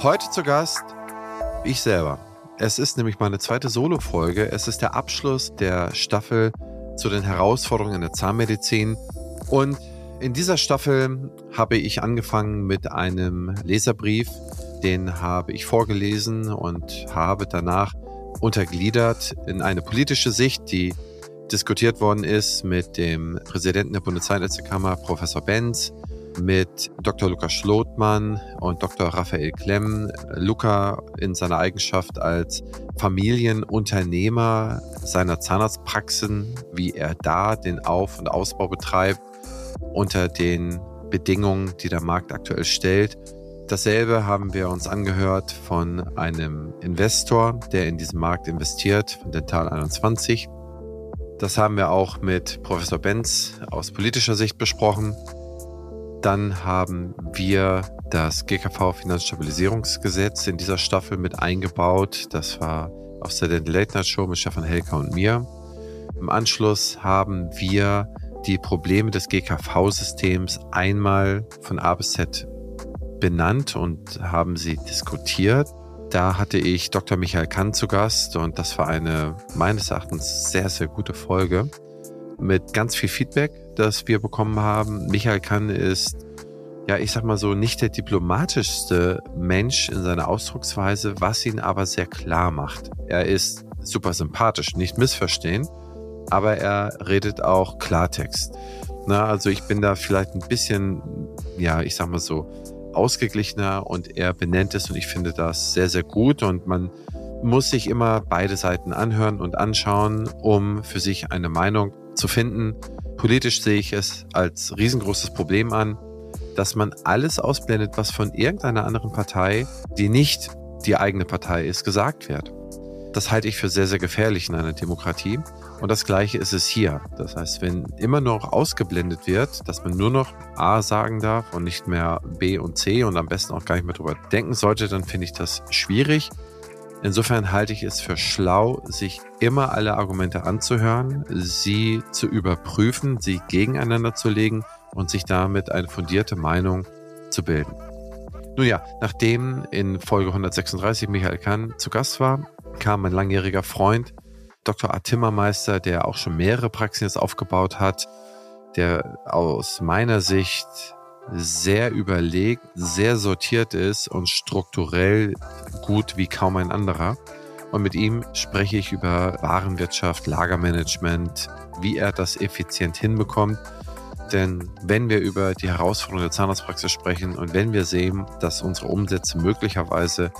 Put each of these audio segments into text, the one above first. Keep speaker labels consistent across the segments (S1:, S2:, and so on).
S1: Heute zu Gast ich selber. Es ist nämlich meine zweite Solo-Folge. Es ist der Abschluss der Staffel zu den Herausforderungen in der Zahnmedizin. Und in dieser Staffel habe ich angefangen mit einem Leserbrief. Den habe ich vorgelesen und habe danach untergliedert in eine politische Sicht, die diskutiert worden ist mit dem Präsidenten der Bundeszahnärztekammer, Professor Benz, mit Dr. Lukas Schlotmann und Dr. Raphael Klemm. Luca in seiner Eigenschaft als Familienunternehmer seiner Zahnarztpraxen, wie er da den Auf- und Ausbau betreibt unter den Bedingungen, die der Markt aktuell stellt. Dasselbe haben wir uns angehört von einem Investor, der in diesen Markt investiert, von Dental 21. Das haben wir auch mit Professor Benz aus politischer Sicht besprochen. Dann haben wir das GKV Finanzstabilisierungsgesetz in dieser Staffel mit eingebaut. Das war aus der Late Show mit Stefan Helker und mir. Im Anschluss haben wir die Probleme des GKV-Systems einmal von A bis Z benannt und haben sie diskutiert. Da hatte ich Dr. Michael Kahn zu Gast und das war eine meines Erachtens sehr, sehr gute Folge mit ganz viel Feedback, das wir bekommen haben. Michael Kann ist, ja, ich sag mal so, nicht der diplomatischste Mensch in seiner Ausdrucksweise, was ihn aber sehr klar macht. Er ist super sympathisch, nicht missverstehen, aber er redet auch Klartext. Na, also ich bin da vielleicht ein bisschen, ja, ich sag mal so, ausgeglichener und er benennt es und ich finde das sehr, sehr gut und man muss sich immer beide Seiten anhören und anschauen, um für sich eine Meinung zu finden. Politisch sehe ich es als riesengroßes Problem an, dass man alles ausblendet, was von irgendeiner anderen Partei, die nicht die eigene Partei ist, gesagt wird. Das halte ich für sehr, sehr gefährlich in einer Demokratie. Und das Gleiche ist es hier. Das heißt, wenn immer noch ausgeblendet wird, dass man nur noch A sagen darf und nicht mehr B und C und am besten auch gar nicht mehr drüber denken sollte, dann finde ich das schwierig. Insofern halte ich es für schlau, sich immer alle Argumente anzuhören, sie zu überprüfen, sie gegeneinander zu legen und sich damit eine fundierte Meinung zu bilden. Nun ja, nachdem in Folge 136 Michael Kahn zu Gast war, kam mein langjähriger Freund, Dr. A. Timmermeister, der auch schon mehrere Praxen jetzt aufgebaut hat, der aus meiner Sicht sehr überlegt, sehr sortiert ist und strukturell gut wie kaum ein anderer. Und mit ihm spreche ich über Warenwirtschaft, Lagermanagement, wie er das effizient hinbekommt. Denn wenn wir über die Herausforderungen der Zahnarztpraxis sprechen und wenn wir sehen, dass unsere Umsätze möglicherweise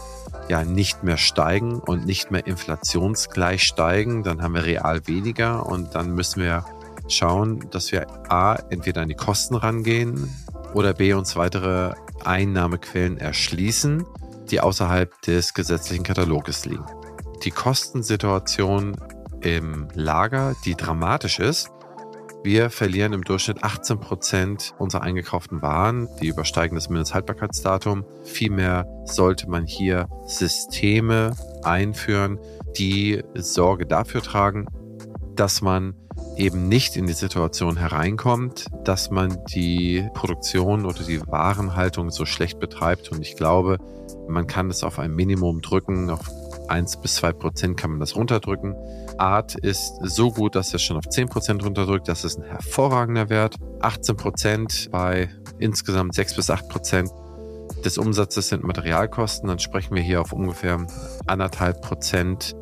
S1: ja nicht mehr steigen und nicht mehr inflationsgleich steigen, dann haben wir real weniger und dann müssen wir schauen, dass wir A, entweder an die Kosten rangehen, oder B uns weitere Einnahmequellen erschließen, die außerhalb des gesetzlichen Kataloges liegen. Die Kostensituation im Lager, die dramatisch ist, wir verlieren im Durchschnitt 18 Prozent unserer eingekauften Waren, die übersteigen das Mindesthaltbarkeitsdatum. Vielmehr sollte man hier Systeme einführen, die Sorge dafür tragen, dass man eben nicht in die Situation hereinkommt, dass man die Produktion oder die Warenhaltung so schlecht betreibt. Und ich glaube, man kann es auf ein Minimum drücken, auf 1 bis 2 Prozent kann man das runterdrücken. Art ist so gut, dass er schon auf 10 Prozent runterdrückt. Das ist ein hervorragender Wert. 18 Prozent bei insgesamt 6 bis 8 Prozent des Umsatzes sind Materialkosten. Dann sprechen wir hier auf ungefähr anderthalb Prozent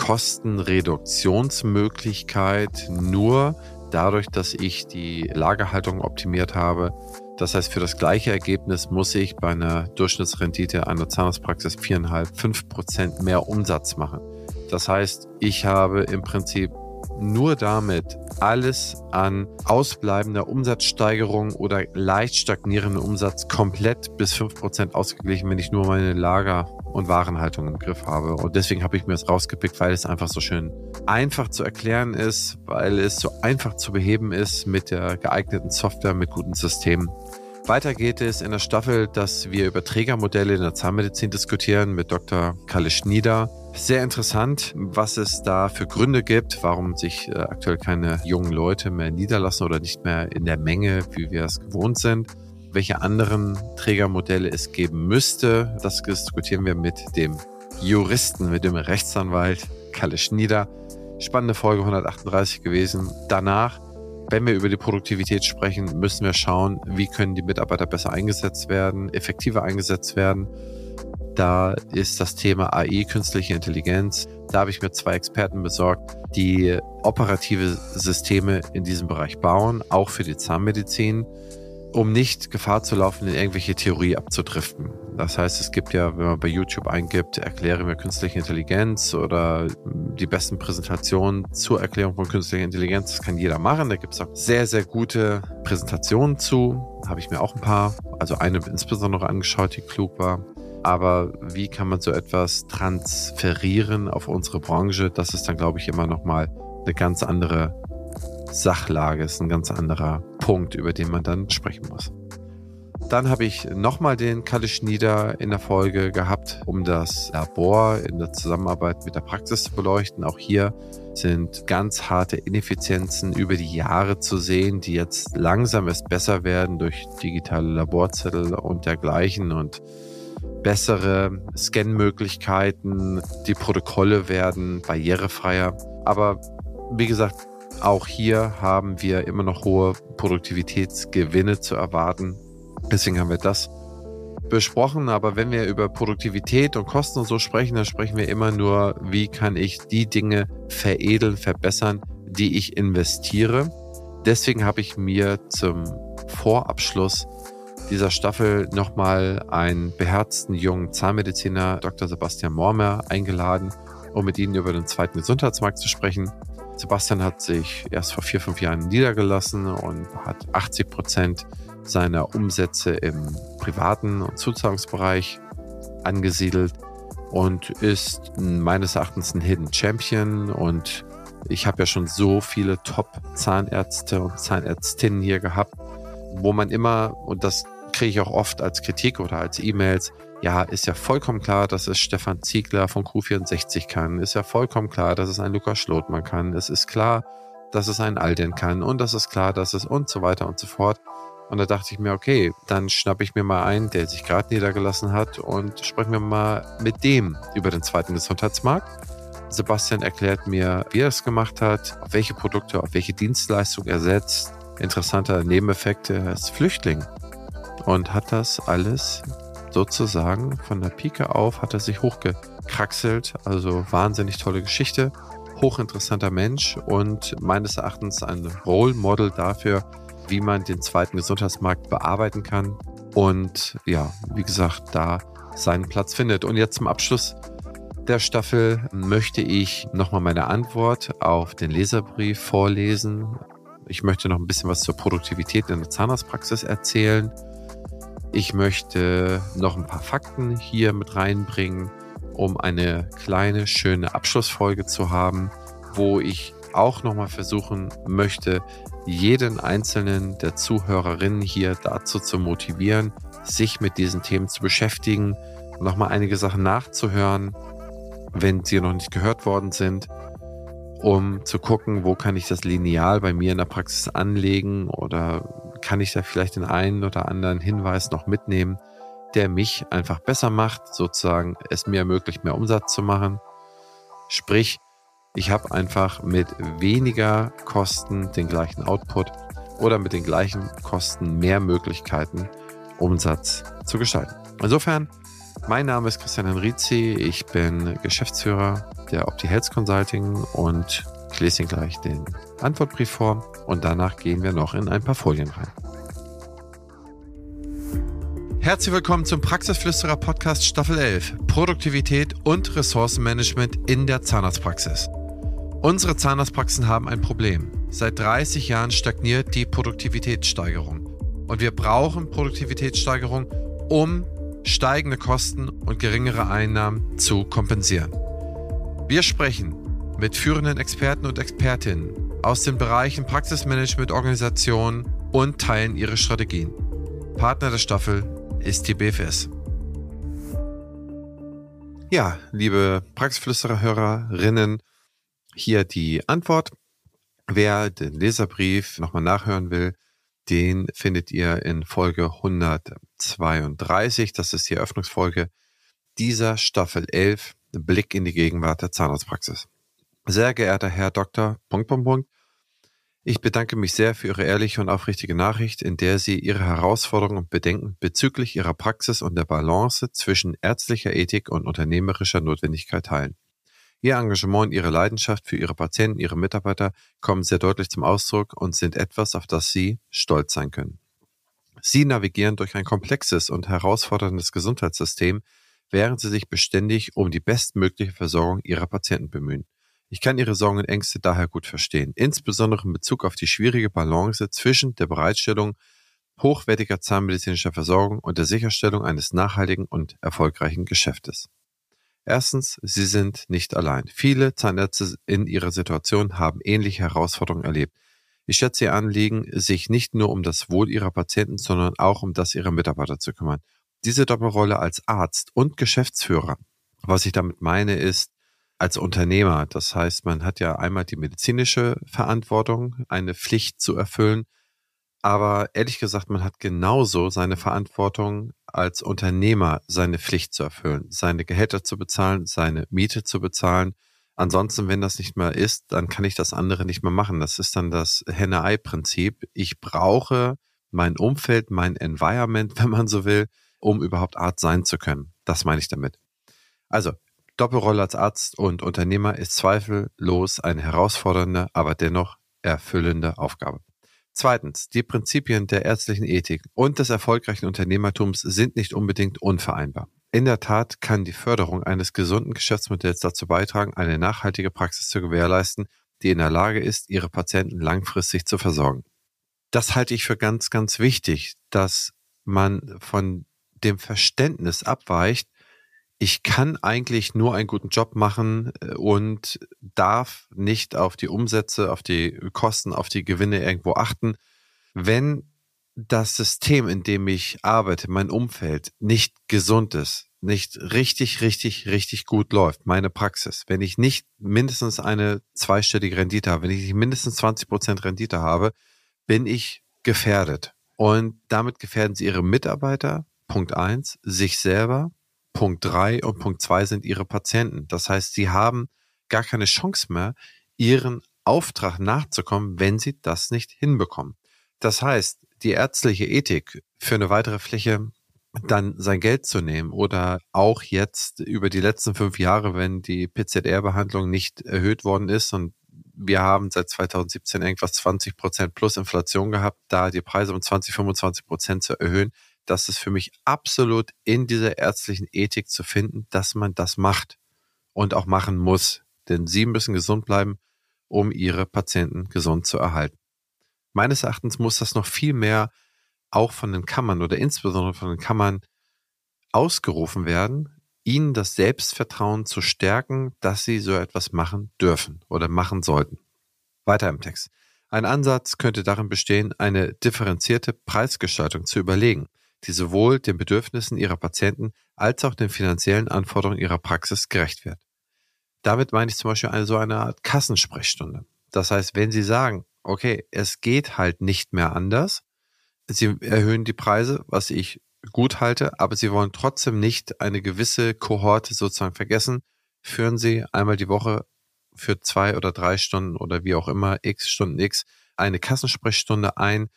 S1: Kostenreduktionsmöglichkeit nur dadurch, dass ich die Lagerhaltung optimiert habe. Das heißt, für das gleiche Ergebnis muss ich bei einer Durchschnittsrendite einer Zahnarztpraxis 4,5, 5 Prozent mehr Umsatz machen. Das heißt, ich habe im Prinzip nur damit alles an ausbleibender Umsatzsteigerung oder leicht stagnierenden Umsatz komplett bis 5% ausgeglichen, wenn ich nur meine Lager und Warenhaltung im Griff habe. Und deswegen habe ich mir das rausgepickt, weil es einfach so schön einfach zu erklären ist, weil es so einfach zu beheben ist mit der geeigneten Software, mit guten Systemen. Weiter geht es in der Staffel, dass wir über Trägermodelle in der Zahnmedizin diskutieren mit Dr. Kalle Schnieder. Sehr interessant, was es da für Gründe gibt, warum sich äh, aktuell keine jungen Leute mehr niederlassen oder nicht mehr in der Menge, wie wir es gewohnt sind. Welche anderen Trägermodelle es geben müsste. Das diskutieren wir mit dem Juristen, mit dem Rechtsanwalt Kalle Schnieder. Spannende Folge 138 gewesen. Danach, wenn wir über die Produktivität sprechen, müssen wir schauen, wie können die Mitarbeiter besser eingesetzt werden, effektiver eingesetzt werden. Da ist das Thema AI, künstliche Intelligenz. Da habe ich mir zwei Experten besorgt, die operative Systeme in diesem Bereich bauen, auch für die Zahnmedizin um nicht Gefahr zu laufen, in irgendwelche Theorie abzudriften. Das heißt, es gibt ja, wenn man bei YouTube eingibt, erkläre mir künstliche Intelligenz oder die besten Präsentationen zur Erklärung von künstlicher Intelligenz, das kann jeder machen. Da gibt es auch sehr, sehr gute Präsentationen zu. Habe ich mir auch ein paar, also eine insbesondere angeschaut, die klug war. Aber wie kann man so etwas transferieren auf unsere Branche? Das ist dann, glaube ich, immer nochmal eine ganz andere Sachlage ist ein ganz anderer Punkt, über den man dann sprechen muss. Dann habe ich nochmal den Kalle Schnieder in der Folge gehabt, um das Labor in der Zusammenarbeit mit der Praxis zu beleuchten. Auch hier sind ganz harte Ineffizienzen über die Jahre zu sehen, die jetzt langsam erst besser werden durch digitale Laborzettel und dergleichen und bessere Scanmöglichkeiten. Die Protokolle werden barrierefreier. Aber wie gesagt, auch hier haben wir immer noch hohe Produktivitätsgewinne zu erwarten. Deswegen haben wir das besprochen. Aber wenn wir über Produktivität und Kosten und so sprechen, dann sprechen wir immer nur, wie kann ich die Dinge veredeln, verbessern, die ich investiere. Deswegen habe ich mir zum Vorabschluss dieser Staffel nochmal einen beherzten jungen Zahnmediziner, Dr. Sebastian Mormer, eingeladen, um mit Ihnen über den zweiten Gesundheitsmarkt zu sprechen. Sebastian hat sich erst vor vier, fünf Jahren niedergelassen und hat 80 Prozent seiner Umsätze im privaten und Zuzahlungsbereich angesiedelt und ist meines Erachtens ein Hidden Champion. Und ich habe ja schon so viele Top-Zahnärzte und Zahnärztinnen hier gehabt, wo man immer, und das kriege ich auch oft als Kritik oder als E-Mails, ja, ist ja vollkommen klar, dass es Stefan Ziegler von Q64 kann. Ist ja vollkommen klar, dass es ein Lukas Schlotmann kann. Es ist klar, dass es ein Alden kann. Und das ist klar, dass es und so weiter und so fort. Und da dachte ich mir, okay, dann schnappe ich mir mal ein, der sich gerade niedergelassen hat und sprechen wir mal mit dem über den zweiten Gesundheitsmarkt. Sebastian erklärt mir, wie er es gemacht hat, auf welche Produkte, auf welche Dienstleistung er setzt. Interessanter Nebeneffekt, er ist Flüchtling und hat das alles sozusagen von der Pike auf hat er sich hochgekraxelt. Also wahnsinnig tolle Geschichte. Hochinteressanter Mensch und meines Erachtens ein Role Model dafür, wie man den zweiten Gesundheitsmarkt bearbeiten kann. Und ja, wie gesagt, da seinen Platz findet. Und jetzt zum Abschluss der Staffel möchte ich nochmal meine Antwort auf den Leserbrief vorlesen. Ich möchte noch ein bisschen was zur Produktivität in der Zahnarztpraxis erzählen ich möchte noch ein paar Fakten hier mit reinbringen, um eine kleine, schöne Abschlussfolge zu haben, wo ich auch nochmal versuchen möchte, jeden einzelnen der Zuhörerinnen hier dazu zu motivieren, sich mit diesen Themen zu beschäftigen, nochmal einige Sachen nachzuhören, wenn sie noch nicht gehört worden sind, um zu gucken, wo kann ich das Lineal bei mir in der Praxis anlegen oder kann ich da vielleicht den einen oder anderen Hinweis noch mitnehmen, der mich einfach besser macht, sozusagen es mir ermöglicht, mehr Umsatz zu machen. Sprich, ich habe einfach mit weniger Kosten den gleichen Output oder mit den gleichen Kosten mehr Möglichkeiten, Umsatz zu gestalten. Insofern, mein Name ist Christian Henrizi, ich bin Geschäftsführer der Opti Health Consulting und ich lese Ihnen gleich den Antwortbrief vor und danach gehen wir noch in ein paar Folien rein. Herzlich willkommen zum Praxisflüsterer Podcast Staffel 11 Produktivität und Ressourcenmanagement in der Zahnarztpraxis. Unsere Zahnarztpraxen haben ein Problem. Seit 30 Jahren stagniert die Produktivitätssteigerung. Und wir brauchen Produktivitätssteigerung, um steigende Kosten und geringere Einnahmen zu kompensieren. Wir sprechen mit führenden Experten und Expertinnen aus den Bereichen Praxismanagement, Organisation und teilen ihre Strategien. Partner der Staffel ist die BFS. Ja, liebe Praxisflüsterer-Hörerinnen, hier die Antwort. Wer den Leserbrief nochmal nachhören will, Den findet ihr in Folge 132. Das ist die Eröffnungsfolge dieser Staffel 11, Blick in die Gegenwart der Zahnarztpraxis. Sehr geehrter Herr Dr. Ich bedanke mich sehr für Ihre ehrliche und aufrichtige Nachricht, in der Sie Ihre Herausforderungen und Bedenken bezüglich Ihrer Praxis und der Balance zwischen ärztlicher Ethik und unternehmerischer Notwendigkeit teilen. Ihr Engagement und Ihre Leidenschaft für Ihre Patienten, Ihre Mitarbeiter kommen sehr deutlich zum Ausdruck und sind etwas, auf das Sie stolz sein können. Sie navigieren durch ein komplexes und herausforderndes Gesundheitssystem, während Sie sich beständig um die bestmögliche Versorgung Ihrer Patienten bemühen. Ich kann Ihre Sorgen und Ängste daher gut verstehen, insbesondere in Bezug auf die schwierige Balance zwischen der Bereitstellung hochwertiger zahnmedizinischer Versorgung und der Sicherstellung eines nachhaltigen und erfolgreichen Geschäftes. Erstens, Sie sind nicht allein. Viele Zahnärzte in ihrer Situation haben ähnliche Herausforderungen erlebt. Ich schätze Ihr Anliegen, sich nicht nur um das Wohl Ihrer Patienten, sondern auch um das Ihrer Mitarbeiter zu kümmern. Diese Doppelrolle als Arzt und Geschäftsführer, was ich damit meine, ist als Unternehmer. Das heißt, man hat ja einmal die medizinische Verantwortung, eine Pflicht zu erfüllen, aber ehrlich gesagt, man hat genauso seine Verantwortung als Unternehmer, seine Pflicht zu erfüllen, seine Gehälter zu bezahlen, seine Miete zu bezahlen. Ansonsten, wenn das nicht mehr ist, dann kann ich das andere nicht mehr machen. Das ist dann das Henne-Ei-Prinzip. Ich brauche mein Umfeld, mein Environment, wenn man so will, um überhaupt Arzt sein zu können. Das meine ich damit. Also, Doppelrolle als Arzt und Unternehmer ist zweifellos eine herausfordernde, aber dennoch erfüllende Aufgabe. Zweitens, die Prinzipien der ärztlichen Ethik und des erfolgreichen Unternehmertums sind nicht unbedingt unvereinbar. In der Tat kann die Förderung eines gesunden Geschäftsmodells dazu beitragen, eine nachhaltige Praxis zu gewährleisten, die in der Lage ist, ihre Patienten langfristig zu versorgen. Das halte ich für ganz, ganz wichtig, dass man von dem Verständnis abweicht, ich kann eigentlich nur einen guten Job machen äh, und darf nicht auf die Umsätze, auf die Kosten, auf die Gewinne irgendwo achten. Wenn das System, in dem ich arbeite, mein Umfeld nicht gesund ist, nicht richtig, richtig, richtig gut läuft, meine Praxis, wenn ich nicht mindestens eine zweistellige Rendite habe, wenn ich nicht mindestens 20 Prozent Rendite habe, bin ich gefährdet. Und damit gefährden sie ihre Mitarbeiter, Punkt eins, sich selber, Punkt drei und Punkt zwei sind ihre Patienten. Das heißt, sie haben gar keine Chance mehr, ihren Auftrag nachzukommen, wenn sie das nicht hinbekommen. Das heißt, die ärztliche Ethik für eine weitere Fläche dann sein Geld zu nehmen oder auch jetzt über die letzten fünf Jahre, wenn die PZR-Behandlung nicht erhöht worden ist und wir haben seit 2017 irgendwas 20 Prozent plus Inflation gehabt, da die Preise um 20, 25 Prozent zu erhöhen, das ist für mich absolut in dieser ärztlichen Ethik zu finden, dass man das macht und auch machen muss. Denn sie müssen gesund bleiben, um ihre Patienten gesund zu erhalten. Meines Erachtens muss das noch viel mehr auch von den Kammern oder insbesondere von den Kammern ausgerufen werden, ihnen das Selbstvertrauen zu stärken, dass sie so etwas machen dürfen oder machen sollten. Weiter im Text. Ein Ansatz könnte darin bestehen, eine differenzierte Preisgestaltung zu überlegen die sowohl den Bedürfnissen ihrer Patienten als auch den finanziellen Anforderungen ihrer Praxis gerecht wird. Damit meine ich zum Beispiel eine so eine Art Kassensprechstunde. Das heißt, wenn Sie sagen, okay, es geht halt nicht mehr anders, Sie erhöhen die Preise, was ich gut halte, aber Sie wollen trotzdem nicht eine gewisse Kohorte sozusagen vergessen, führen Sie einmal die Woche für zwei oder drei Stunden oder wie auch immer, x Stunden x, eine Kassensprechstunde ein.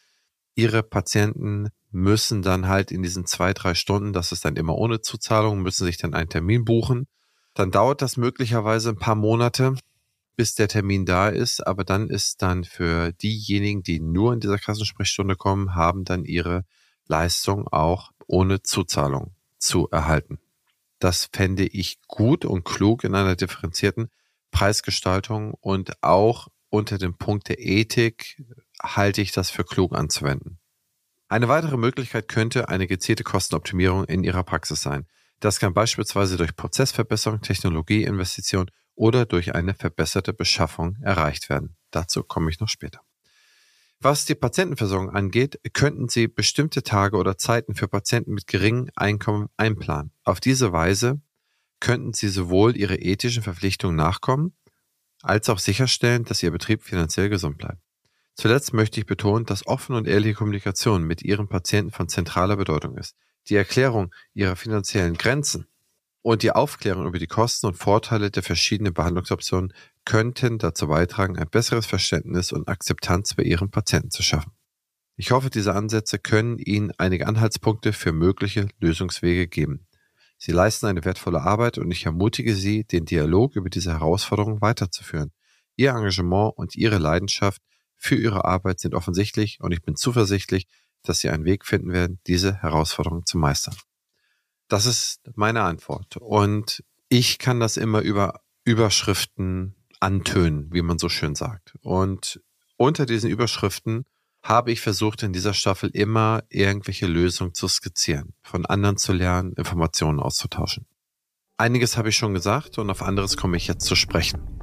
S1: Ihre Patienten müssen dann halt in diesen zwei, drei Stunden, das ist dann immer ohne Zuzahlung, müssen sich dann einen Termin buchen. Dann dauert das möglicherweise ein paar Monate, bis der Termin da ist, aber dann ist dann für diejenigen, die nur in dieser Kassensprechstunde kommen, haben dann ihre Leistung auch ohne Zuzahlung zu erhalten. Das fände ich gut und klug in einer differenzierten Preisgestaltung und auch unter dem Punkt der Ethik halte ich das für klug anzuwenden. Eine weitere Möglichkeit könnte eine gezielte Kostenoptimierung in Ihrer Praxis sein. Das kann beispielsweise durch Prozessverbesserung, Technologieinvestition oder durch eine verbesserte Beschaffung erreicht werden. Dazu komme ich noch später. Was die Patientenversorgung angeht, könnten Sie bestimmte Tage oder Zeiten für Patienten mit geringem Einkommen einplanen. Auf diese Weise könnten Sie sowohl Ihre ethischen Verpflichtungen nachkommen, als auch sicherstellen, dass Ihr Betrieb finanziell gesund bleibt. Zuletzt möchte ich betonen, dass offene und ehrliche Kommunikation mit Ihren Patienten von zentraler Bedeutung ist. Die Erklärung Ihrer finanziellen Grenzen und die Aufklärung über die Kosten und Vorteile der verschiedenen Behandlungsoptionen könnten dazu beitragen, ein besseres Verständnis und Akzeptanz bei Ihren Patienten zu schaffen. Ich hoffe, diese Ansätze können Ihnen einige Anhaltspunkte für mögliche Lösungswege geben. Sie leisten eine wertvolle Arbeit und ich ermutige Sie, den Dialog über diese Herausforderungen weiterzuführen. Ihr Engagement und Ihre Leidenschaft für Ihre Arbeit sind offensichtlich und ich bin zuversichtlich, dass Sie einen Weg finden werden, diese Herausforderungen zu meistern. Das ist meine Antwort. Und ich kann das immer über Überschriften antönen, wie man so schön sagt. Und unter diesen Überschriften habe ich versucht, in dieser Staffel immer irgendwelche Lösungen zu skizzieren, von anderen zu lernen, Informationen auszutauschen. Einiges habe ich schon gesagt und auf anderes komme ich jetzt zu sprechen.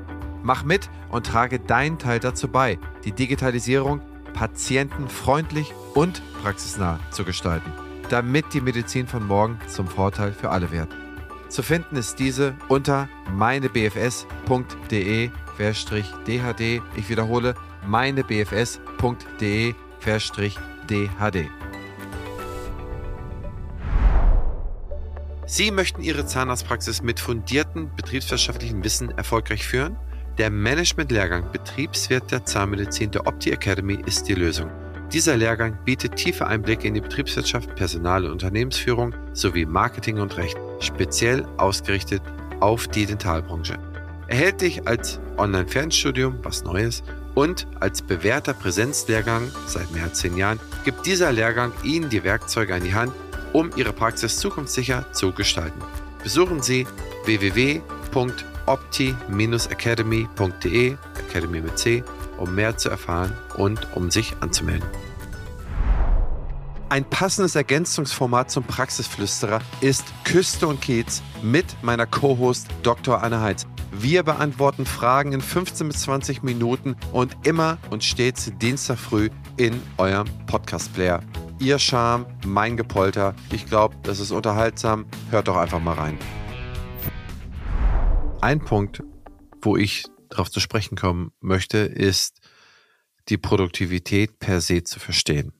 S1: Mach mit und trage deinen Teil dazu bei, die Digitalisierung patientenfreundlich und praxisnah zu gestalten, damit die Medizin von morgen zum Vorteil für alle wird. Zu finden ist diese unter meinebfs.de-dhd. Ich wiederhole, meinebfs.de-dhd. Sie möchten Ihre Zahnarztpraxis mit fundiertem betriebswirtschaftlichen Wissen erfolgreich führen? Der Management-Lehrgang Betriebswirt der Zahnmedizin der Opti Academy ist die Lösung. Dieser Lehrgang bietet tiefe Einblicke in die Betriebswirtschaft, Personal- und Unternehmensführung sowie Marketing und Recht, speziell ausgerichtet auf die Dentalbranche. Erhältlich als Online-Fernstudium, was Neues, und als bewährter Präsenzlehrgang seit mehr als zehn Jahren gibt dieser Lehrgang Ihnen die Werkzeuge an die Hand, um Ihre Praxis zukunftssicher zu gestalten. Besuchen Sie www.opti-academy.de, Academy mit C, um mehr zu erfahren und um sich anzumelden. Ein passendes Ergänzungsformat zum Praxisflüsterer ist Küste und Kiez mit meiner Co-Host Dr. Anne Heitz. Wir beantworten Fragen in 15 bis 20 Minuten und immer und stets Dienstag früh in eurem Podcast-Player. Ihr Charme, mein Gepolter. Ich glaube, das ist unterhaltsam. Hört doch einfach mal rein. Ein Punkt, wo ich darauf zu sprechen kommen möchte, ist die Produktivität per se zu verstehen.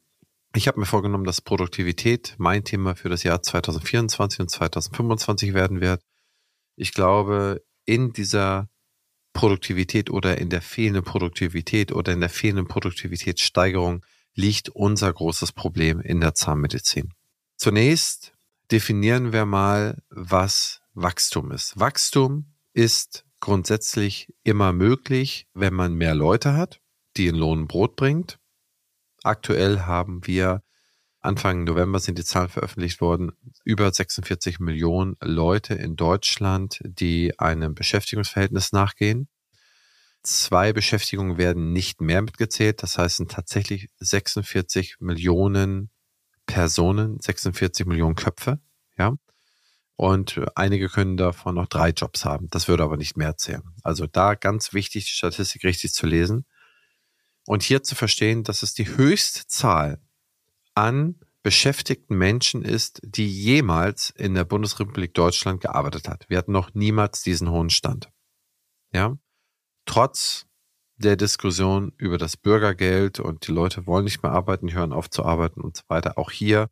S1: Ich habe mir vorgenommen, dass Produktivität mein Thema für das Jahr 2024 und 2025 werden wird. Ich glaube, in dieser Produktivität oder in der fehlenden Produktivität oder in der fehlenden Produktivitätssteigerung liegt unser großes Problem in der Zahnmedizin. Zunächst definieren wir mal, was Wachstum ist. Wachstum ist grundsätzlich immer möglich, wenn man mehr Leute hat, die in Lohn und Brot bringt Aktuell haben wir Anfang November sind die Zahlen veröffentlicht worden, über 46 Millionen Leute in Deutschland, die einem Beschäftigungsverhältnis nachgehen. Zwei Beschäftigungen werden nicht mehr mitgezählt. Das heißt, sind tatsächlich 46 Millionen Personen, 46 Millionen Köpfe. Ja. Und einige können davon noch drei Jobs haben. Das würde aber nicht mehr zählen. Also da ganz wichtig, die Statistik richtig zu lesen. Und hier zu verstehen, dass es die höchste Zahl an beschäftigten Menschen ist, die jemals in der Bundesrepublik Deutschland gearbeitet hat. Wir hatten noch niemals diesen hohen Stand. Ja, trotz der Diskussion über das Bürgergeld und die Leute wollen nicht mehr arbeiten, hören auf zu arbeiten und so weiter. Auch hier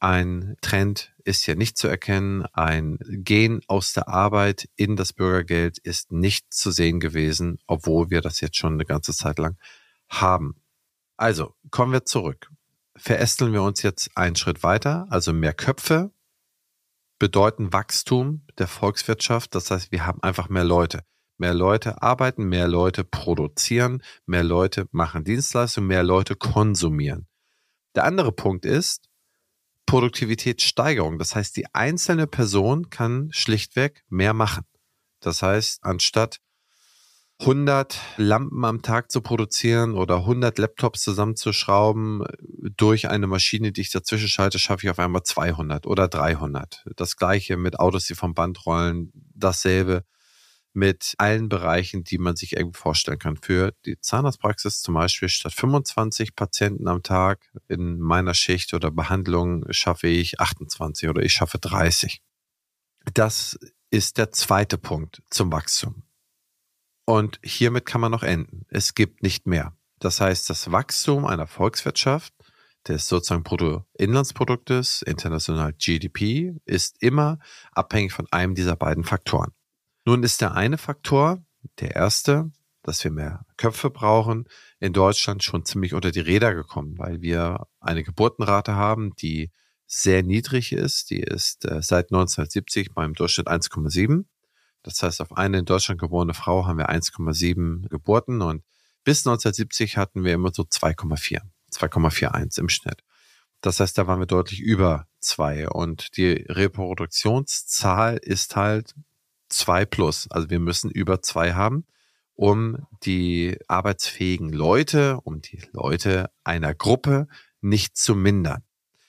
S1: ein Trend ist hier nicht zu erkennen. Ein Gehen aus der Arbeit in das Bürgergeld ist nicht zu sehen gewesen, obwohl wir das jetzt schon eine ganze Zeit lang haben. Also, kommen wir zurück. Verästeln wir uns jetzt einen Schritt weiter. Also mehr Köpfe bedeuten Wachstum der Volkswirtschaft. Das heißt, wir haben einfach mehr Leute. Mehr Leute arbeiten, mehr Leute produzieren, mehr Leute machen Dienstleistungen, mehr Leute konsumieren. Der andere Punkt ist Produktivitätssteigerung. Das heißt, die einzelne Person kann schlichtweg mehr machen. Das heißt, anstatt 100 Lampen am Tag zu produzieren oder 100 Laptops zusammenzuschrauben durch eine Maschine, die ich dazwischen schalte, schaffe ich auf einmal 200 oder 300. Das gleiche mit Autos, die vom Band rollen, dasselbe mit allen Bereichen, die man sich irgendwie vorstellen kann. Für die Zahnarztpraxis zum Beispiel statt 25 Patienten am Tag in meiner Schicht oder Behandlung schaffe ich 28 oder ich schaffe 30. Das ist der zweite Punkt zum Wachstum. Und hiermit kann man noch enden. Es gibt nicht mehr. Das heißt, das Wachstum einer Volkswirtschaft, des sozusagen Bruttoinlandsproduktes, international GDP, ist immer abhängig von einem dieser beiden Faktoren. Nun ist der eine Faktor, der erste, dass wir mehr Köpfe brauchen, in Deutschland schon ziemlich unter die Räder gekommen, weil wir eine Geburtenrate haben, die sehr niedrig ist. Die ist äh, seit 1970 beim Durchschnitt 1,7. Das heißt, auf eine in Deutschland geborene Frau haben wir 1,7 Geburten und bis 1970 hatten wir immer so 2,4, 2,41 im Schnitt. Das heißt, da waren wir deutlich über zwei und die Reproduktionszahl ist halt zwei plus. Also wir müssen über zwei haben, um die arbeitsfähigen Leute, um die Leute einer Gruppe nicht zu mindern.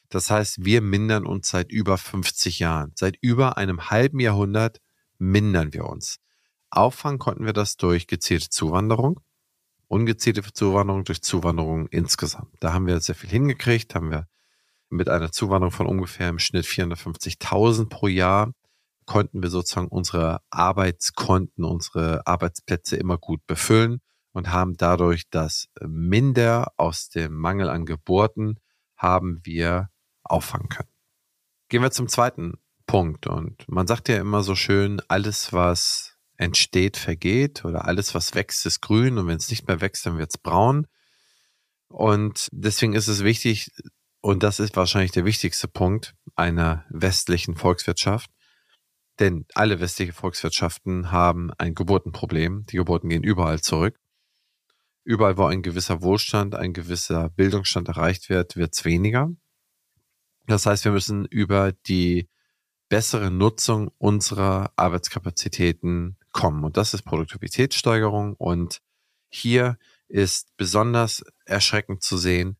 S1: Das heißt, wir mindern uns seit über 50 Jahren. Seit über einem halben Jahrhundert mindern wir uns. Auffangen konnten wir das durch gezielte Zuwanderung, ungezielte Zuwanderung durch Zuwanderung insgesamt. Da haben wir sehr viel hingekriegt, haben wir mit einer Zuwanderung von ungefähr im Schnitt 450.000 pro Jahr konnten wir sozusagen unsere Arbeitskonten, unsere Arbeitsplätze immer gut befüllen und haben dadurch das Minder aus dem Mangel an Geburten haben wir auffangen können. Gehen wir zum zweiten Punkt. Und man sagt ja immer so schön, alles, was entsteht, vergeht oder alles, was wächst, ist grün und wenn es nicht mehr wächst, dann wird es braun. Und deswegen ist es wichtig, und das ist wahrscheinlich der wichtigste Punkt einer westlichen Volkswirtschaft, denn alle westlichen Volkswirtschaften haben ein Geburtenproblem. Die Geburten gehen überall zurück. Überall, wo ein gewisser Wohlstand, ein gewisser Bildungsstand erreicht wird, wird es weniger. Das heißt, wir müssen über die bessere Nutzung unserer Arbeitskapazitäten kommen. Und das ist Produktivitätssteigerung. Und hier ist besonders erschreckend zu sehen,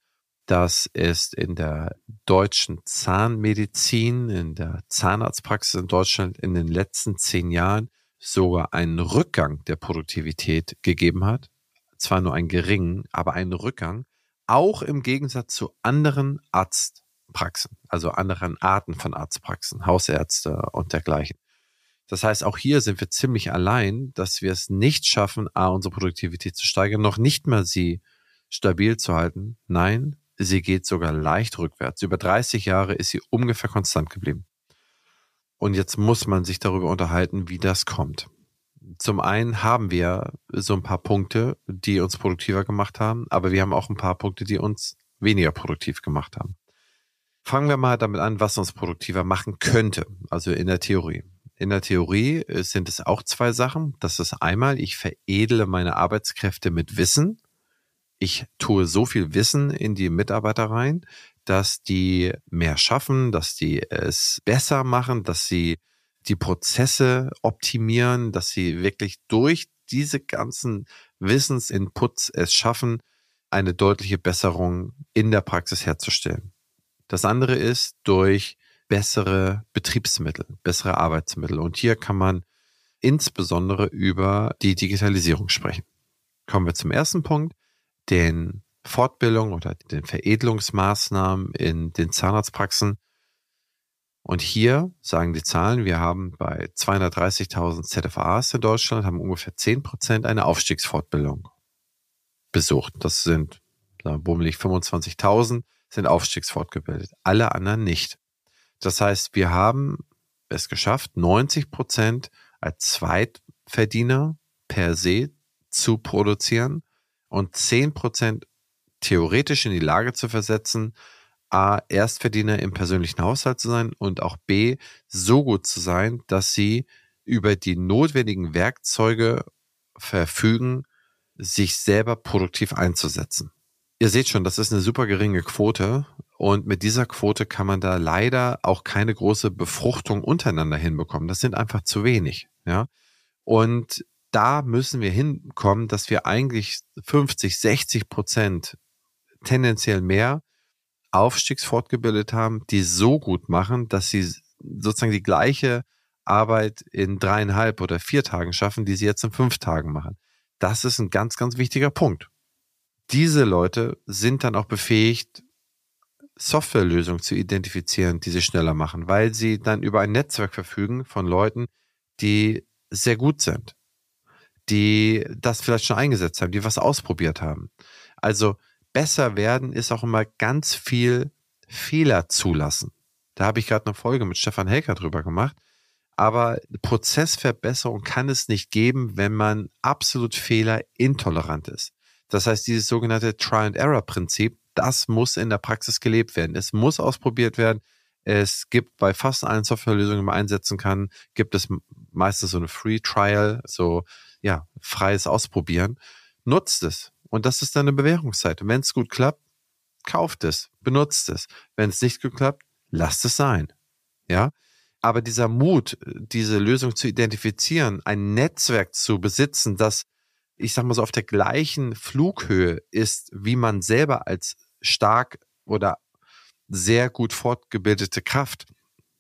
S1: dass es in der deutschen Zahnmedizin, in der Zahnarztpraxis in Deutschland in den letzten zehn Jahren sogar einen Rückgang der Produktivität gegeben hat. Zwar nur einen geringen, aber einen Rückgang, auch im Gegensatz zu anderen Arztpraxen, also anderen Arten von Arztpraxen, Hausärzte und dergleichen. Das heißt, auch hier sind wir ziemlich allein, dass wir es nicht schaffen, A, unsere Produktivität zu steigern, noch nicht mal sie stabil zu halten. Nein, Sie geht sogar leicht rückwärts. Über 30 Jahre ist sie ungefähr konstant geblieben. Und jetzt muss man sich darüber unterhalten, wie das kommt. Zum einen haben wir so ein paar Punkte, die uns produktiver gemacht haben, aber wir haben auch ein paar Punkte, die uns weniger produktiv gemacht haben. Fangen wir mal damit an, was uns produktiver machen könnte, also in der Theorie. In der Theorie sind es auch zwei Sachen. Das ist einmal, ich veredle meine Arbeitskräfte mit Wissen ich tue so viel Wissen in die Mitarbeiter rein, dass die mehr schaffen, dass die es besser machen, dass sie die Prozesse optimieren, dass sie wirklich durch diese ganzen Wissensinputs es schaffen, eine deutliche Besserung in der Praxis herzustellen. Das andere ist durch bessere Betriebsmittel, bessere Arbeitsmittel. Und hier kann man insbesondere über die Digitalisierung sprechen. Kommen wir zum ersten Punkt den Fortbildungen oder den Veredelungsmaßnahmen in den Zahnarztpraxen. Und hier sagen die Zahlen, wir haben bei 230.000 ZFAs in Deutschland, haben ungefähr 10 Prozent eine Aufstiegsfortbildung besucht. Das sind bummelig 25.000 sind aufstiegsfortgebildet. Alle anderen nicht. Das heißt, wir haben es geschafft, 90 Prozent als Zweitverdiener per se zu produzieren und 10% theoretisch in die Lage zu versetzen, A, Erstverdiener im persönlichen Haushalt zu sein und auch B, so gut zu sein, dass sie über die notwendigen Werkzeuge verfügen, sich selber produktiv einzusetzen. Ihr seht schon, das ist eine super geringe Quote und mit dieser Quote kann man da leider auch keine große Befruchtung untereinander hinbekommen. Das sind einfach zu wenig, ja. Und da müssen wir hinkommen, dass wir eigentlich 50, 60 Prozent tendenziell mehr Aufstiegsfortgebildet haben, die so gut machen, dass sie sozusagen die gleiche Arbeit in dreieinhalb oder vier Tagen schaffen, die sie jetzt in fünf Tagen machen. Das ist ein ganz, ganz wichtiger Punkt. Diese Leute sind dann auch befähigt, Softwarelösungen zu identifizieren, die sie schneller machen, weil sie dann über ein Netzwerk verfügen von Leuten, die sehr gut sind, die das vielleicht schon eingesetzt haben, die was ausprobiert haben. Also besser werden ist auch immer ganz viel Fehler zulassen. Da habe ich gerade eine Folge mit Stefan Helker drüber gemacht. Aber Prozessverbesserung kann es nicht geben, wenn man absolut fehlerintolerant ist. Das heißt, dieses sogenannte Try-and-Error-Prinzip, das muss in der Praxis gelebt werden. Es muss ausprobiert werden. Es gibt bei fast allen Softwarelösungen, die man einsetzen kann, gibt es meistens so eine Free Trial, so ja, freies Ausprobieren. Nutzt es. Und das ist dann eine Bewährungszeit. Wenn es gut klappt, kauft es, benutzt es. Wenn es nicht gut klappt, lasst es sein. Ja. Aber dieser Mut, diese Lösung zu identifizieren, ein Netzwerk zu besitzen, das, ich sag mal so, auf der gleichen Flughöhe ist, wie man selber als stark oder sehr gut fortgebildete Kraft,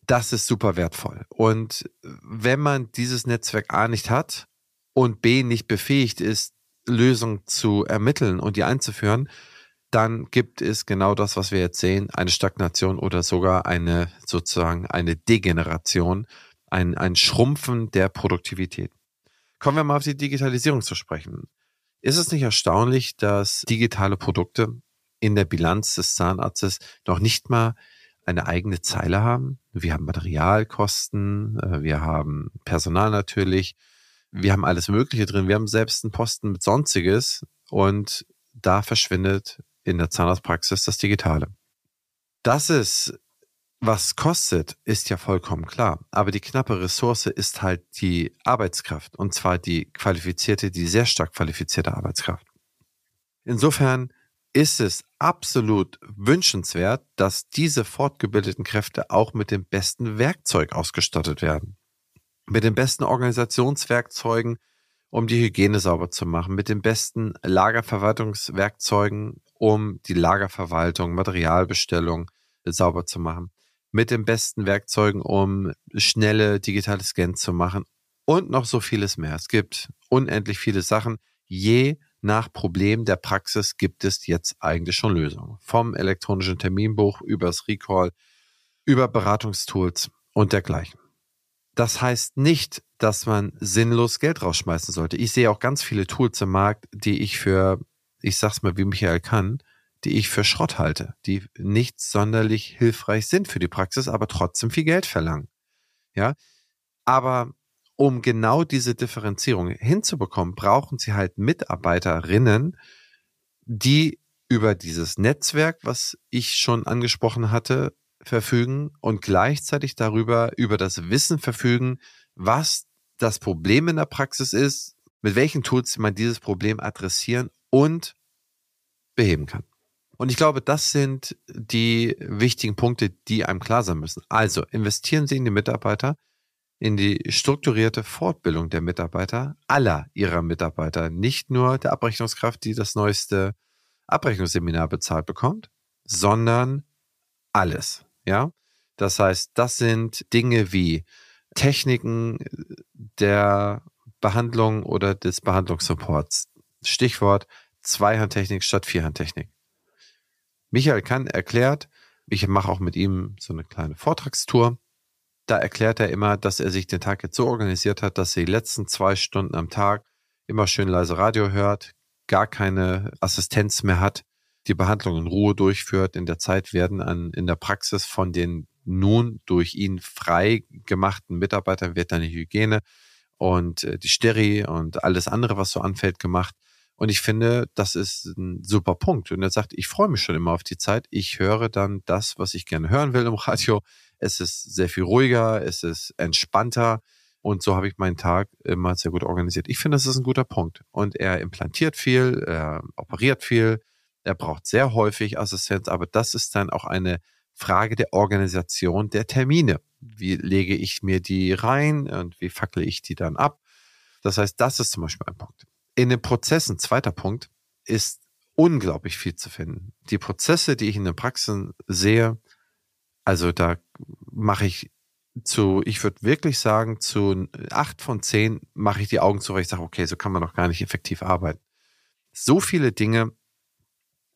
S1: das ist super wertvoll. Und wenn man dieses Netzwerk A nicht hat und B nicht befähigt ist, Lösungen zu ermitteln und die einzuführen, dann gibt es genau das, was wir jetzt sehen, eine Stagnation oder sogar eine sozusagen eine Degeneration, ein, ein Schrumpfen der Produktivität. Kommen wir mal auf die Digitalisierung zu sprechen. Ist es nicht erstaunlich, dass digitale Produkte in der Bilanz des Zahnarztes noch nicht mal eine eigene Zeile haben? Wir haben Materialkosten, äh, wir haben Personal natürlich, wir haben alles Mögliche drin, wir haben selbst einen Posten mit Sonstiges und da verschwindet in der Zahnarztpraxis das Digitale. Dass es was kostet, ist ja vollkommen klar. Aber die knappe Ressource ist halt die Arbeitskraft. Und zwar die qualifizierte, die sehr stark qualifizierte Arbeitskraft. Insofern ist es absolut wünschenswert, dass diese fortgebildeten Kräfte auch mit dem besten Werkzeug ausgestattet werden. Mit den besten Organisationswerkzeugen, um die Hygiene sauber zu machen, mit den besten Lagerverwaltungswerkzeugen, um die Lagerverwaltung, Materialbestellung sauber zu machen, mit den besten Werkzeugen, um schnelle digitale Scans zu machen und noch so vieles mehr. Es gibt unendlich viele Sachen. Je nach Problem der Praxis gibt es jetzt eigentlich schon Lösungen. Vom elektronischen Terminbuch übers Recall, über Beratungstools und dergleichen. Das heißt nicht, dass man sinnlos Geld rausschmeißen sollte. Ich sehe auch ganz viele Tools im Markt, die ich für ich sag's mal wie Michael kann, die ich für Schrott halte, die nicht sonderlich hilfreich sind für die Praxis, aber trotzdem viel Geld verlangen. Ja, aber um genau diese Differenzierung hinzubekommen, brauchen sie halt Mitarbeiterinnen, die über dieses Netzwerk, was ich schon angesprochen hatte, verfügen und gleichzeitig darüber über das Wissen verfügen, was das Problem in der Praxis ist, mit welchen Tools man dieses Problem adressieren und beheben kann. Und ich glaube, das sind die wichtigen Punkte, die einem klar sein müssen. Also investieren Sie in die Mitarbeiter, in die strukturierte Fortbildung der Mitarbeiter, aller Ihrer Mitarbeiter, nicht nur der Abrechnungskraft, die das neueste Abrechnungsseminar bezahlt bekommt, sondern alles. Ja, das heißt, das sind Dinge wie Techniken der Behandlung oder des Behandlungssupports. Stichwort Zweihandtechnik statt Vierhandtechnik. Michael Kann erklärt, ich mache auch mit ihm so eine kleine Vortragstour. Da erklärt er immer, dass er sich den Tag jetzt so organisiert hat, dass er die letzten zwei Stunden am Tag immer schön leise Radio hört, gar keine Assistenz mehr hat, die Behandlung in Ruhe durchführt. In der Zeit werden an, in der Praxis von den nun durch ihn frei gemachten Mitarbeitern wird dann die Hygiene und äh, die Steri und alles andere, was so anfällt, gemacht. Und ich finde, das ist ein super Punkt. Und er sagt, ich freue mich schon immer auf die Zeit. Ich höre dann das, was ich gerne hören will im Radio. Es ist sehr viel ruhiger, es ist entspannter. Und so habe ich meinen Tag immer sehr gut organisiert. Ich finde, das ist ein guter Punkt. Und er implantiert viel, er operiert viel, er braucht sehr häufig Assistenz, aber das ist dann auch eine Frage der Organisation der Termine. Wie lege ich mir die rein und wie fackle ich die dann ab? Das heißt, das ist zum Beispiel ein Punkt. In den Prozessen, zweiter Punkt, ist unglaublich viel zu finden. Die Prozesse, die ich in den Praxen sehe, also da mache ich zu, ich würde wirklich sagen, zu acht von zehn mache ich die Augen zu, weil ich sage, okay, so kann man doch gar nicht effektiv arbeiten. So viele Dinge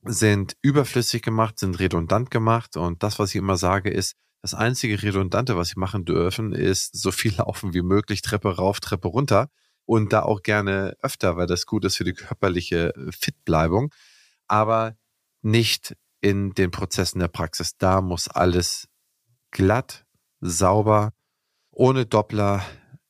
S1: sind überflüssig gemacht, sind redundant gemacht. Und das, was ich immer sage, ist, das einzige Redundante, was sie machen dürfen, ist so viel laufen wie möglich, Treppe rauf, Treppe runter. Und da auch gerne öfter, weil das gut ist für die körperliche Fitbleibung, aber nicht in den Prozessen der Praxis. Da muss alles glatt, sauber, ohne Doppler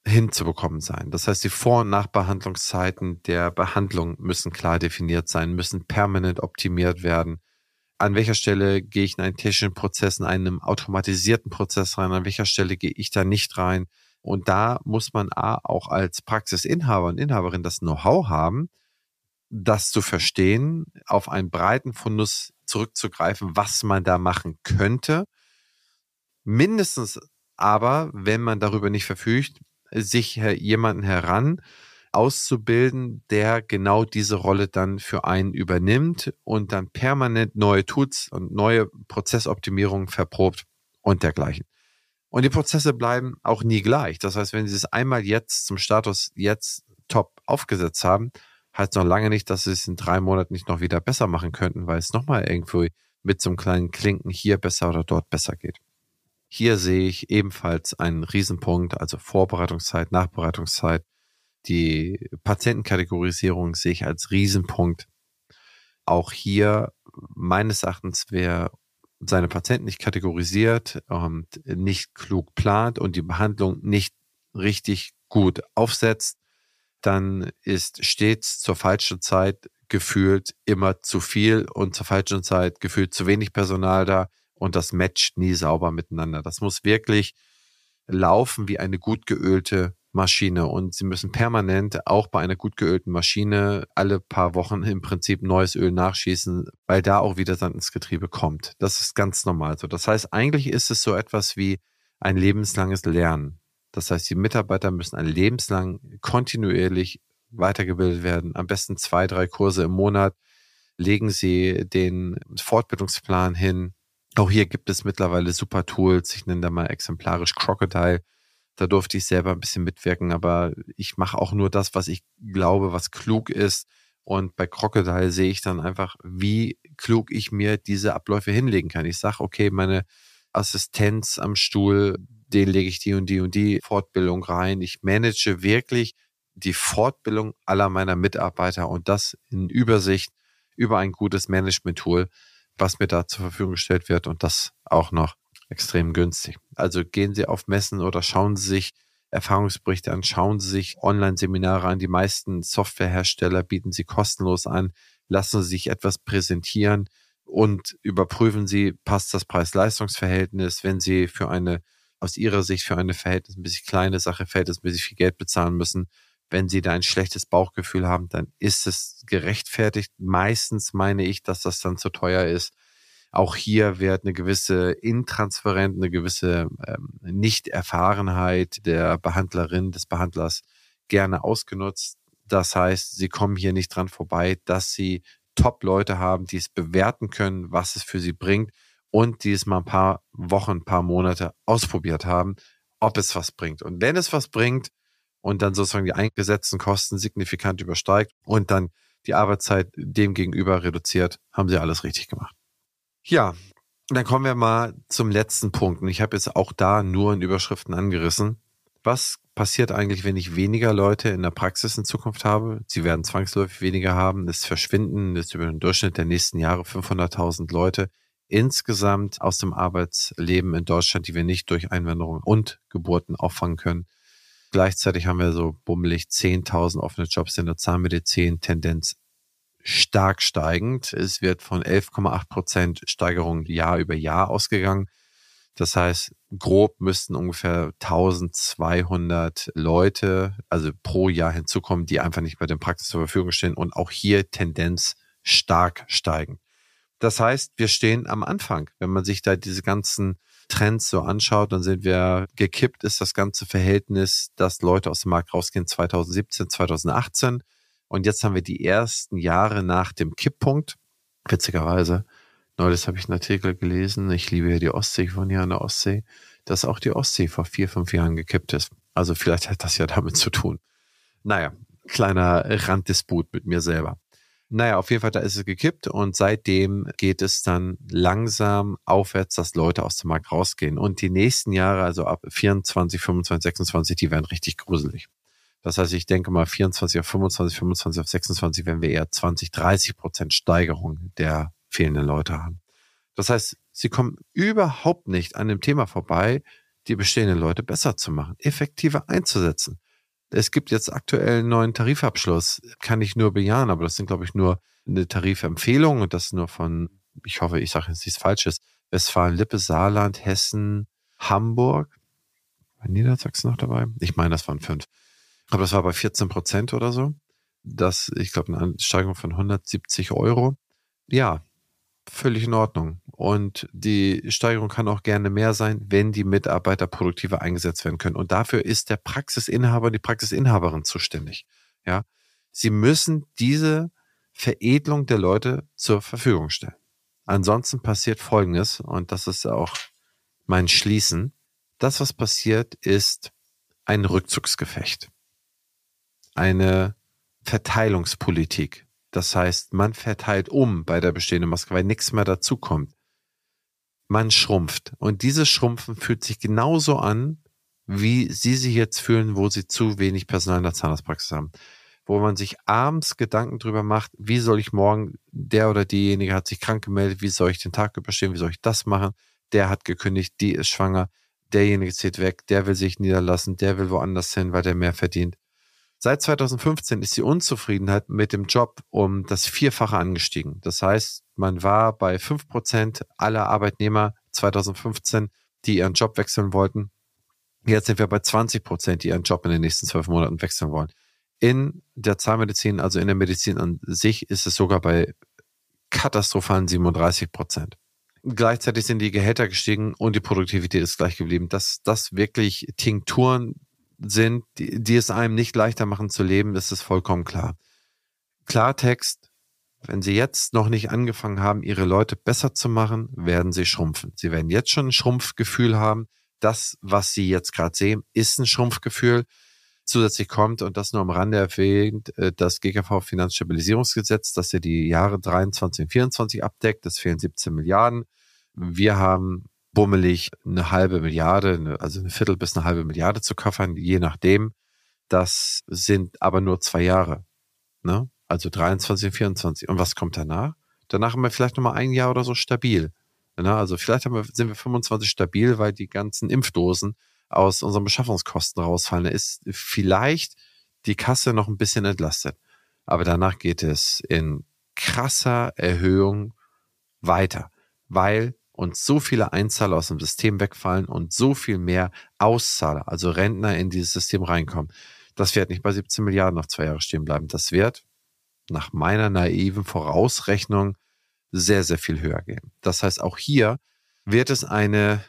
S1: hinzubekommen sein. Das heißt, die Vor- und Nachbehandlungszeiten der Behandlung müssen klar definiert sein, müssen permanent optimiert werden. An welcher Stelle gehe ich in einen technischen Prozess, in einen automatisierten Prozess rein? An welcher Stelle gehe ich da nicht rein? Und da muss man A, auch als Praxisinhaber und Inhaberin das Know-how haben, das zu verstehen, auf einen breiten Fundus zurückzugreifen, was man da machen könnte. Mindestens aber, wenn man darüber nicht verfügt, sich jemanden heran auszubilden, der genau diese Rolle dann für einen übernimmt und dann permanent neue Tools und neue Prozessoptimierungen verprobt und dergleichen. Und die Prozesse bleiben auch nie gleich. Das heißt, wenn Sie es einmal jetzt zum Status jetzt top aufgesetzt haben, heißt noch lange nicht, dass Sie es in drei Monaten nicht noch wieder besser machen könnten, weil es nochmal irgendwo mit so einem kleinen Klinken hier besser oder dort besser geht. Hier sehe ich ebenfalls einen Riesenpunkt, also Vorbereitungszeit, Nachbereitungszeit. Die Patientenkategorisierung sehe ich als Riesenpunkt. Auch hier meines Erachtens, wer seine Patienten nicht kategorisiert und nicht klug plant und die Behandlung nicht richtig gut aufsetzt, dann ist stets zur falschen Zeit gefühlt immer zu viel und zur falschen Zeit gefühlt zu wenig Personal da und das matcht nie sauber miteinander. Das muss wirklich laufen wie eine gut geölte Maschine und sie müssen permanent auch bei einer gut geölten Maschine alle paar Wochen im Prinzip neues Öl nachschießen, weil da auch wieder Sand ins Getriebe kommt. Das ist ganz normal so. Das heißt, eigentlich ist es so etwas wie ein lebenslanges Lernen. Das heißt, die Mitarbeiter müssen ein lebenslang kontinuierlich weitergebildet werden. Am besten zwei, drei Kurse im Monat. Legen Sie den Fortbildungsplan hin, auch hier gibt es mittlerweile super Tools. Ich nenne da mal exemplarisch Crocodile. Da durfte ich selber ein bisschen mitwirken, aber ich mache auch nur das, was ich glaube, was klug ist. Und bei Crocodile sehe ich dann einfach, wie klug ich mir diese Abläufe hinlegen kann. Ich sage, okay, meine Assistenz am Stuhl, den lege ich die und die und die Fortbildung rein. Ich manage wirklich die Fortbildung aller meiner Mitarbeiter und das in Übersicht über ein gutes Management-Tool was mir da zur Verfügung gestellt wird und das auch noch extrem günstig. Also gehen Sie auf Messen oder schauen Sie sich Erfahrungsberichte an, schauen Sie sich Online-Seminare an. Die meisten Softwarehersteller bieten sie kostenlos an. Lassen Sie sich etwas präsentieren und überprüfen Sie, passt das Preis-Leistungs-Verhältnis, wenn Sie für eine, aus Ihrer Sicht für eine verhältnismäßig kleine Sache verhältnismäßig viel Geld bezahlen müssen, wenn sie da ein schlechtes Bauchgefühl haben, dann ist es gerechtfertigt. Meistens meine ich, dass das dann zu teuer ist. Auch hier wird eine gewisse Intransparenz, eine gewisse ähm, Nichterfahrenheit der Behandlerin, des Behandlers gerne ausgenutzt. Das heißt, sie kommen hier nicht dran vorbei, dass sie Top-Leute haben, die es bewerten können, was es für sie bringt und die es mal ein paar Wochen, ein paar Monate ausprobiert haben, ob es was bringt. Und wenn es was bringt, und dann sozusagen die eingesetzten Kosten signifikant übersteigt und dann die Arbeitszeit dem gegenüber reduziert, haben sie alles richtig gemacht. Ja, dann kommen wir mal zum letzten Punkt. Und ich habe jetzt auch da nur in Überschriften angerissen. Was passiert eigentlich, wenn ich weniger Leute in der Praxis in Zukunft habe? Sie werden zwangsläufig weniger haben. Es verschwinden jetzt über den Durchschnitt der nächsten Jahre 500.000 Leute insgesamt aus dem Arbeitsleben in Deutschland, die wir nicht durch Einwanderung und Geburten auffangen können. Gleichzeitig haben wir so bummelig 10.000 offene Jobs in der Zahnmedizin, Tendenz stark steigend. Es wird von 11,8 Prozent Steigerung Jahr über Jahr ausgegangen. Das heißt, grob müssten ungefähr 1200 Leute, also pro Jahr hinzukommen, die einfach nicht bei den Praxis zur Verfügung stehen und auch hier Tendenz stark steigen. Das heißt, wir stehen am Anfang, wenn man sich da diese ganzen Trends so anschaut, dann sind wir gekippt ist das ganze Verhältnis, dass Leute aus dem Markt rausgehen 2017, 2018. Und jetzt haben wir die ersten Jahre nach dem Kipppunkt. Witzigerweise, neulich habe ich einen Artikel gelesen, ich liebe ja die Ostsee, von hier an der Ostsee, dass auch die Ostsee vor vier, fünf Jahren gekippt ist. Also vielleicht hat das ja damit zu tun. Naja, kleiner Randdisput mit mir selber. Naja, auf jeden Fall, da ist es gekippt und seitdem geht es dann langsam aufwärts, dass Leute aus dem Markt rausgehen. Und die nächsten Jahre, also ab 24, 25, 26, die werden richtig gruselig. Das heißt, ich denke mal 24 auf 25, 25 auf 26 werden wir eher 20, 30 Prozent Steigerung der fehlenden Leute haben. Das heißt, sie kommen überhaupt nicht an dem Thema vorbei, die bestehenden Leute besser zu machen, effektiver einzusetzen. Es gibt jetzt aktuell einen neuen Tarifabschluss, kann ich nur bejahen, aber das sind, glaube ich, nur eine Tarifempfehlung und das nur von, ich hoffe, ich sage jetzt nichts Falsches, Westfalen, Lippe, Saarland, Hessen, Hamburg. War Niedersachsen noch dabei? Ich meine, das waren fünf. Aber das war bei 14 Prozent oder so. Das, ich glaube, eine Steigerung von 170 Euro. Ja, völlig in Ordnung. Und die Steigerung kann auch gerne mehr sein, wenn die Mitarbeiter produktiver eingesetzt werden können. Und dafür ist der Praxisinhaber, die Praxisinhaberin zuständig. Ja, sie müssen diese Veredelung der Leute zur Verfügung stellen. Ansonsten passiert Folgendes, und das ist auch mein Schließen. Das, was passiert, ist ein Rückzugsgefecht. Eine Verteilungspolitik. Das heißt, man verteilt um bei der bestehenden Maske, weil nichts mehr dazukommt. Man schrumpft. Und dieses Schrumpfen fühlt sich genauso an, wie Sie sich jetzt fühlen, wo Sie zu wenig Personal in der Zahnarztpraxis haben. Wo man sich abends Gedanken drüber macht, wie soll ich morgen, der oder diejenige hat sich krank gemeldet, wie soll ich den Tag überstehen, wie soll ich das machen, der hat gekündigt, die ist schwanger, derjenige zieht weg, der will sich niederlassen, der will woanders hin, weil der mehr verdient. Seit 2015 ist die Unzufriedenheit mit dem Job um das Vierfache angestiegen. Das heißt, man war bei fünf Prozent aller Arbeitnehmer 2015, die ihren Job wechseln wollten. Jetzt sind wir bei 20 Prozent, die ihren Job in den nächsten zwölf Monaten wechseln wollen. In der Zahnmedizin, also in der Medizin an sich, ist es sogar bei katastrophalen 37 Prozent. Gleichzeitig sind die Gehälter gestiegen und die Produktivität ist gleich geblieben. Dass das wirklich Tinkturen sind, die, die es einem nicht leichter machen zu leben, ist es vollkommen klar. Klartext, wenn Sie jetzt noch nicht angefangen haben, Ihre Leute besser zu machen, werden Sie schrumpfen. Sie werden jetzt schon ein Schrumpfgefühl haben. Das, was Sie jetzt gerade sehen, ist ein Schrumpfgefühl. Zusätzlich kommt, und das nur am Rande erwähnt, äh, das GKV Finanzstabilisierungsgesetz, das ja die Jahre 23 und 24 abdeckt. Es fehlen 17 Milliarden. Wir haben bummelig eine halbe Milliarde, also eine Viertel bis eine halbe Milliarde zu kaffern, je nachdem. Das sind aber nur zwei Jahre. Ne? Also 23 und 24. Und was kommt danach? Danach haben wir vielleicht nochmal ein Jahr oder so stabil. Ne? Also vielleicht wir, sind wir 25 stabil, weil die ganzen Impfdosen aus unseren Beschaffungskosten rausfallen. Da ist vielleicht die Kasse noch ein bisschen entlastet. Aber danach geht es in krasser Erhöhung weiter, weil und so viele Einzahler aus dem System wegfallen und so viel mehr Auszahler, also Rentner in dieses System reinkommen. Das wird nicht bei 17 Milliarden nach zwei Jahren stehen bleiben. Das wird nach meiner naiven Vorausrechnung sehr, sehr viel höher gehen. Das heißt, auch hier wird es eine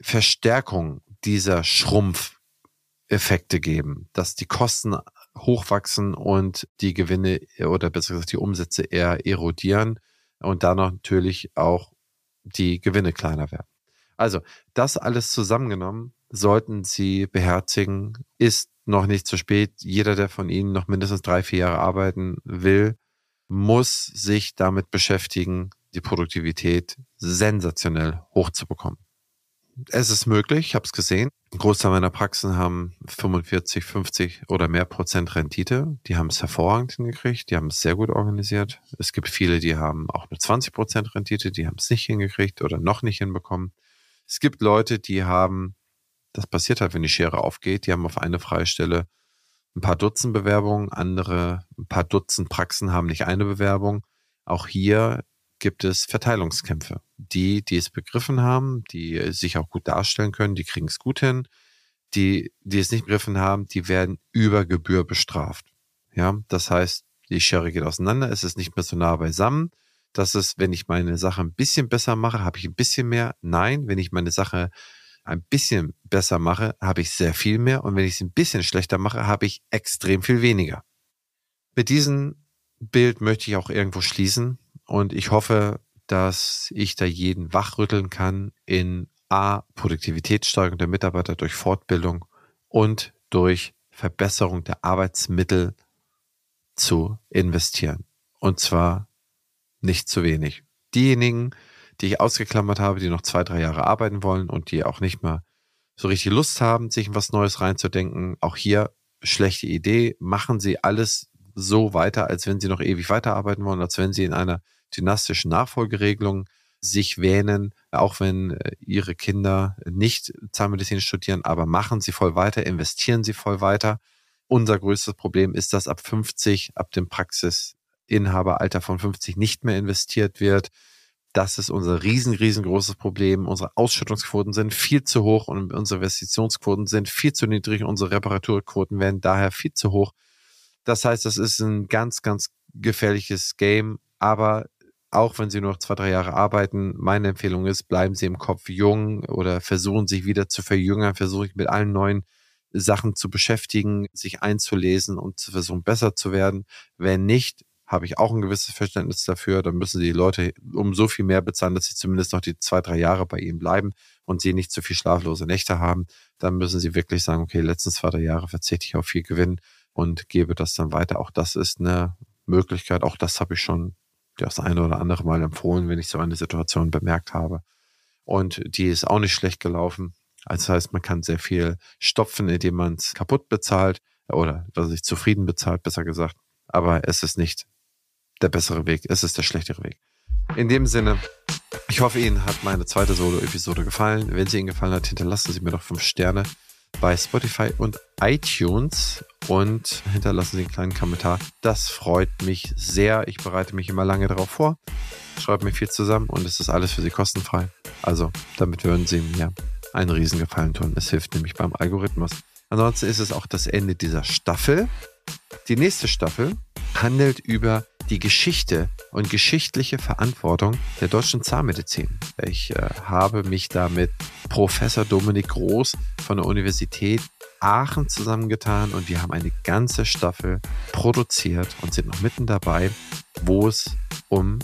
S1: Verstärkung dieser Schrumpfeffekte geben, dass die Kosten hochwachsen und die Gewinne oder besser gesagt die Umsätze eher erodieren und dann natürlich auch die Gewinne kleiner werden. Also, das alles zusammengenommen sollten Sie beherzigen. Ist noch nicht zu spät. Jeder, der von Ihnen noch mindestens drei, vier Jahre arbeiten will, muss sich damit beschäftigen, die Produktivität sensationell hochzubekommen es ist möglich, ich habe es gesehen. Ein Großteil meiner Praxen haben 45, 50 oder mehr Prozent Rendite. Die haben es hervorragend hingekriegt, die haben es sehr gut organisiert. Es gibt viele, die haben auch nur 20 Prozent Rendite, die haben es nicht hingekriegt oder noch nicht hinbekommen. Es gibt Leute, die haben, das passiert halt, wenn die Schere aufgeht, die haben auf eine freie Stelle ein paar Dutzend Bewerbungen, andere, ein paar Dutzend Praxen haben nicht eine Bewerbung. Auch hier gibt es Verteilungskämpfe. Die, die es begriffen haben, die sich auch gut darstellen können, die kriegen es gut hin. Die, die es nicht begriffen haben, die werden über Gebühr bestraft. Ja, das heißt, die Schere geht auseinander, es ist nicht mehr so nah beisammen. Das ist, wenn ich meine Sache ein bisschen besser mache, habe ich ein bisschen mehr. Nein, wenn ich meine Sache ein bisschen besser mache, habe ich sehr viel mehr. Und wenn ich es ein bisschen schlechter mache, habe ich extrem viel weniger. Mit diesem Bild möchte ich auch irgendwo schließen. Und ich hoffe, dass ich da jeden wachrütteln kann in A, Produktivitätssteigerung der Mitarbeiter durch Fortbildung und durch Verbesserung der Arbeitsmittel zu investieren. Und zwar nicht zu wenig. Diejenigen, die ich ausgeklammert habe, die noch zwei, drei Jahre arbeiten wollen und die auch nicht mehr so richtig Lust haben, sich in was Neues reinzudenken, auch hier schlechte Idee. Machen Sie alles so weiter, als wenn Sie noch ewig weiterarbeiten wollen, als wenn Sie in einer dynastischen Nachfolgeregelung sich wähnen, auch wenn äh, ihre Kinder nicht Zahnmedizin studieren, aber machen sie voll weiter, investieren sie voll weiter. Unser größtes Problem ist, dass ab 50, ab dem Praxisinhaberalter von 50 nicht mehr investiert wird. Das ist unser riesen, riesengroßes Problem. Unsere Ausschüttungsquoten sind viel zu hoch und unsere Investitionsquoten sind viel zu niedrig. Unsere Reparaturquoten werden daher viel zu hoch. Das heißt, das ist ein ganz, ganz gefährliches Game. Aber auch wenn Sie nur noch zwei, drei Jahre arbeiten, meine Empfehlung ist, bleiben Sie im Kopf jung oder versuchen sich wieder zu verjüngern, versuchen mit allen neuen Sachen zu beschäftigen, sich einzulesen und zu versuchen, besser zu werden. Wenn nicht, habe ich auch ein gewisses Verständnis dafür. Dann müssen die Leute um so viel mehr bezahlen, dass sie zumindest noch die zwei, drei Jahre bei ihnen bleiben und sie nicht zu viel schlaflose Nächte haben. Dann müssen sie wirklich sagen, okay, letzten zwei, drei Jahre verzichte ich auf viel Gewinn und gebe das dann weiter. Auch das ist eine Möglichkeit. Auch das habe ich schon das eine oder andere Mal empfohlen, wenn ich so eine Situation bemerkt habe. Und die ist auch nicht schlecht gelaufen. Das heißt, man kann sehr viel stopfen, indem man es kaputt bezahlt oder was sich zufrieden bezahlt, besser gesagt. Aber es ist nicht der bessere Weg, es ist der schlechtere Weg. In dem Sinne, ich hoffe, Ihnen hat meine zweite Solo-Episode gefallen. Wenn sie Ihnen gefallen hat, hinterlassen Sie mir doch fünf Sterne bei Spotify und iTunes und hinterlassen Sie einen kleinen Kommentar. Das freut mich sehr. Ich bereite mich immer lange darauf vor, schreibe mir viel zusammen und es ist alles für Sie kostenfrei. Also, damit würden Sie mir einen Riesengefallen tun. Es hilft nämlich beim Algorithmus. Ansonsten ist es auch das Ende dieser Staffel. Die nächste Staffel handelt über die Geschichte und geschichtliche Verantwortung der deutschen Zahnmedizin. Ich äh, habe mich da mit Professor Dominik Groß von der Universität Aachen zusammengetan und wir haben eine ganze Staffel produziert und sind noch mitten dabei, wo es um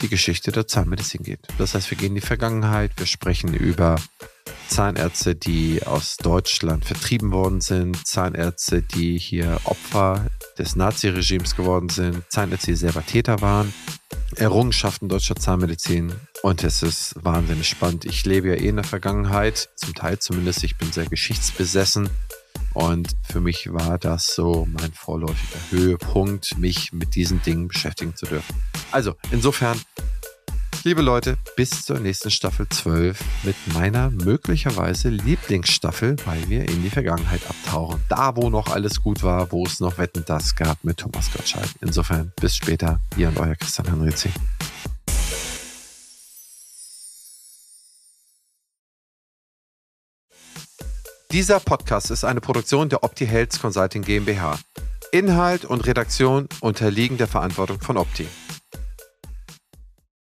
S1: die Geschichte der Zahnmedizin geht. Das heißt, wir gehen in die Vergangenheit, wir sprechen über Zahnärzte, die aus Deutschland vertrieben worden sind, Zahnärzte, die hier Opfer des Naziregimes geworden sind, Zahnärzte, die selber Täter waren, Errungenschaften deutscher Zahnmedizin und es ist wahnsinnig spannend. Ich lebe ja eh in der Vergangenheit, zum Teil zumindest, ich bin sehr geschichtsbesessen und für mich war das so mein vorläufiger Höhepunkt, mich mit diesen Dingen beschäftigen zu dürfen. Also, insofern Liebe Leute, bis zur nächsten Staffel 12 mit meiner möglicherweise Lieblingsstaffel, weil wir in die Vergangenheit abtauchen. Da, wo noch alles gut war, wo es noch Wetten das gab mit Thomas Gottschalk. Insofern, bis später, ihr und euer Christian Henrizi. Dieser Podcast ist eine Produktion der Opti Health Consulting GmbH. Inhalt und Redaktion unterliegen der Verantwortung von Opti.